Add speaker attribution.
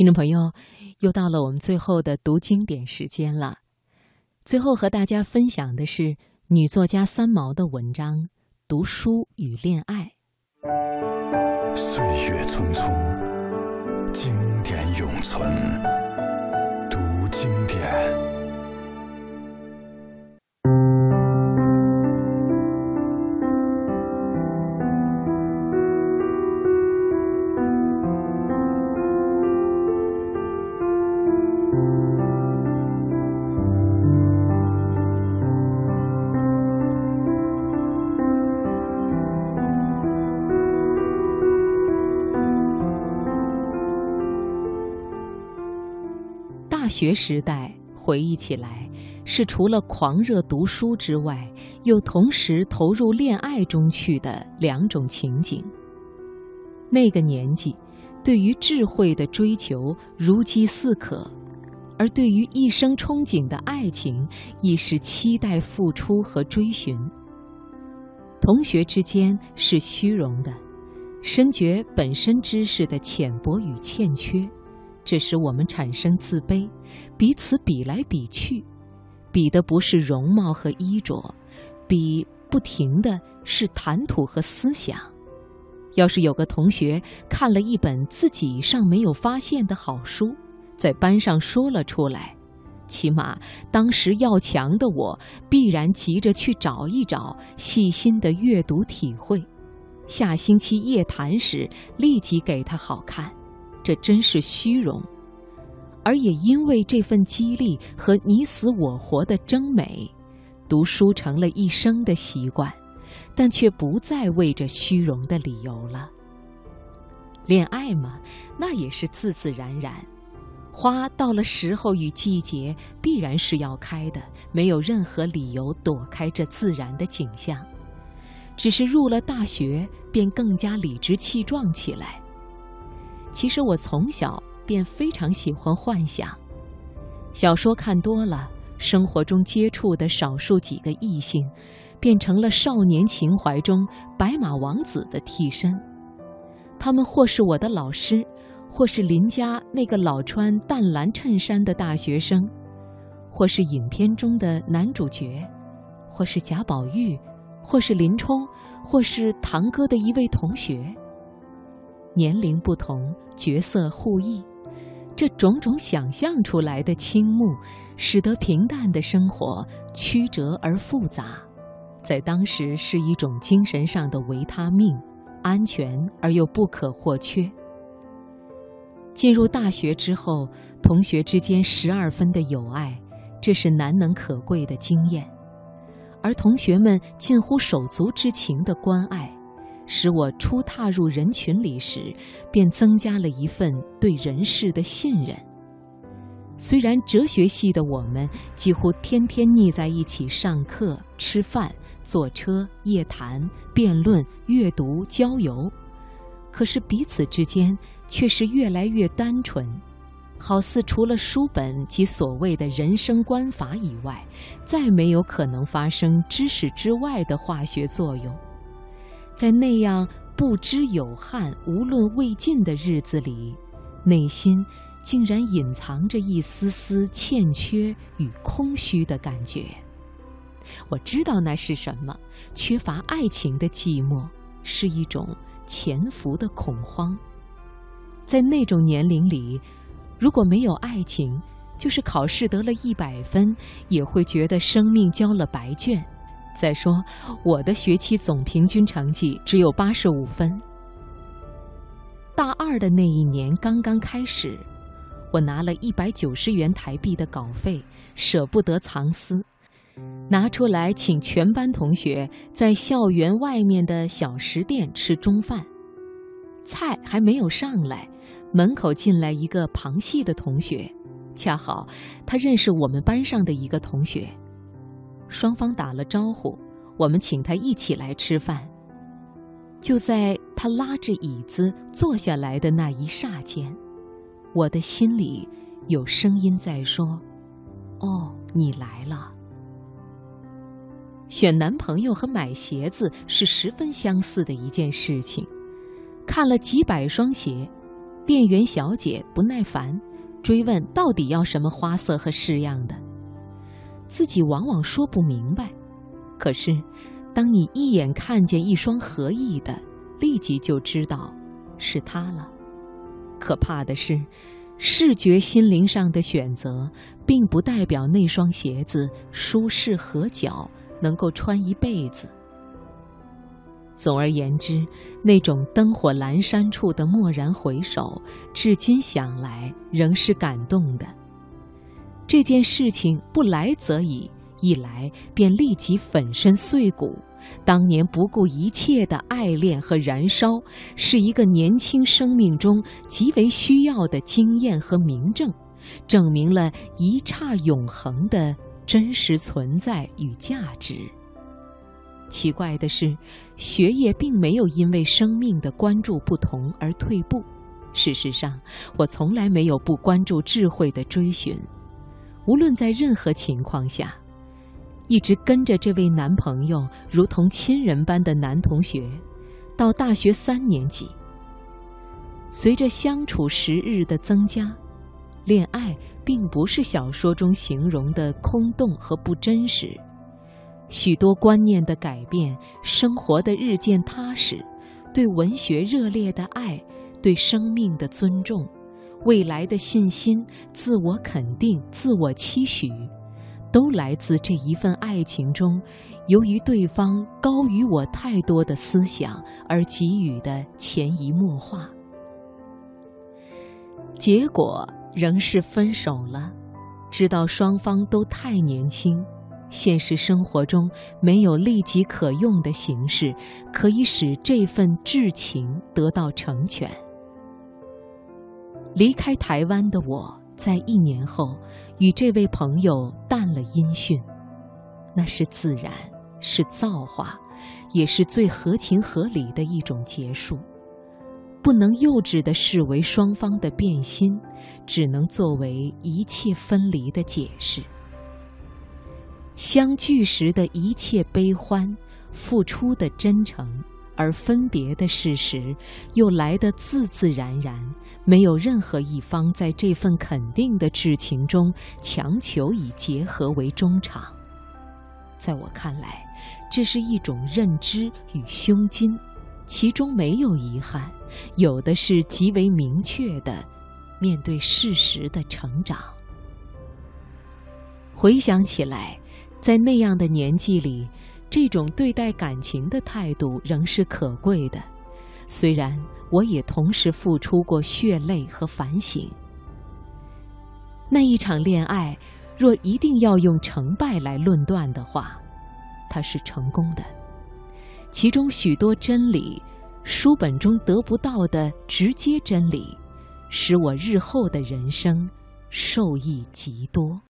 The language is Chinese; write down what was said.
Speaker 1: 听众朋友，又到了我们最后的读经典时间了。最后和大家分享的是女作家三毛的文章《读书与恋爱》。
Speaker 2: 岁月匆匆，经典永存。读经典。
Speaker 1: 大学时代回忆起来，是除了狂热读书之外，又同时投入恋爱中去的两种情景。那个年纪，对于智慧的追求如饥似渴，而对于一生憧憬的爱情，亦是期待付出和追寻。同学之间是虚荣的，深觉本身知识的浅薄与欠缺。这使我们产生自卑，彼此比来比去，比的不是容貌和衣着，比不停的是谈吐和思想。要是有个同学看了一本自己尚没有发现的好书，在班上说了出来，起码当时要强的我必然急着去找一找，细心的阅读体会，下星期夜谈时立即给他好看。这真是虚荣，而也因为这份激励和你死我活的争美，读书成了一生的习惯，但却不再为这虚荣的理由了。恋爱嘛，那也是自自然然，花到了时候与季节，必然是要开的，没有任何理由躲开这自然的景象。只是入了大学，便更加理直气壮起来。其实我从小便非常喜欢幻想，小说看多了，生活中接触的少数几个异性，变成了少年情怀中白马王子的替身。他们或是我的老师，或是邻家那个老穿淡蓝衬衫的大学生，或是影片中的男主角，或是贾宝玉，或是林冲，或是堂哥的一位同学。年龄不同，角色互异，这种种想象出来的倾慕，使得平淡的生活曲折而复杂，在当时是一种精神上的维他命，安全而又不可或缺。进入大学之后，同学之间十二分的友爱，这是难能可贵的经验，而同学们近乎手足之情的关爱。使我初踏入人群里时，便增加了一份对人世的信任。虽然哲学系的我们几乎天天腻在一起上课、吃饭、坐车、夜谈、辩论、阅读、郊游，可是彼此之间却是越来越单纯，好似除了书本及所谓的人生观法以外，再没有可能发生知识之外的化学作用。在那样不知有憾、无论未尽的日子里，内心竟然隐藏着一丝丝欠缺与空虚的感觉。我知道那是什么，缺乏爱情的寂寞，是一种潜伏的恐慌。在那种年龄里，如果没有爱情，就是考试得了一百分，也会觉得生命交了白卷。再说，我的学期总平均成绩只有八十五分。大二的那一年刚刚开始，我拿了一百九十元台币的稿费，舍不得藏私，拿出来请全班同学在校园外面的小食店吃中饭。菜还没有上来，门口进来一个旁系的同学，恰好他认识我们班上的一个同学。双方打了招呼，我们请他一起来吃饭。就在他拉着椅子坐下来的那一霎间，我的心里有声音在说：“哦，你来了。”选男朋友和买鞋子是十分相似的一件事情。看了几百双鞋，店员小姐不耐烦，追问到底要什么花色和式样的。自己往往说不明白，可是，当你一眼看见一双合意的，立即就知道是他了。可怕的是，视觉心灵上的选择，并不代表那双鞋子舒适合脚，能够穿一辈子。总而言之，那种灯火阑珊处的蓦然回首，至今想来仍是感动的。这件事情不来则已，一来便立即粉身碎骨。当年不顾一切的爱恋和燃烧，是一个年轻生命中极为需要的经验和明证，证明了一刹永恒的真实存在与价值。奇怪的是，学业并没有因为生命的关注不同而退步。事实上，我从来没有不关注智慧的追寻。无论在任何情况下，一直跟着这位男朋友如同亲人般的男同学，到大学三年级。随着相处时日的增加，恋爱并不是小说中形容的空洞和不真实。许多观念的改变，生活的日渐踏实，对文学热烈的爱，对生命的尊重。未来的信心、自我肯定、自我期许，都来自这一份爱情中，由于对方高于我太多的思想而给予的潜移默化。结果仍是分手了。知道双方都太年轻，现实生活中没有立即可用的形式，可以使这份至情得到成全。离开台湾的我，在一年后与这位朋友淡了音讯，那是自然，是造化，也是最合情合理的一种结束，不能幼稚的视为双方的变心，只能作为一切分离的解释。相聚时的一切悲欢，付出的真诚。而分别的事实，又来得自自然然，没有任何一方在这份肯定的挚情中强求以结合为终场。在我看来，这是一种认知与胸襟，其中没有遗憾，有的是极为明确的面对事实的成长。回想起来，在那样的年纪里。这种对待感情的态度仍是可贵的，虽然我也同时付出过血泪和反省。那一场恋爱，若一定要用成败来论断的话，它是成功的。其中许多真理，书本中得不到的直接真理，使我日后的人生受益极多。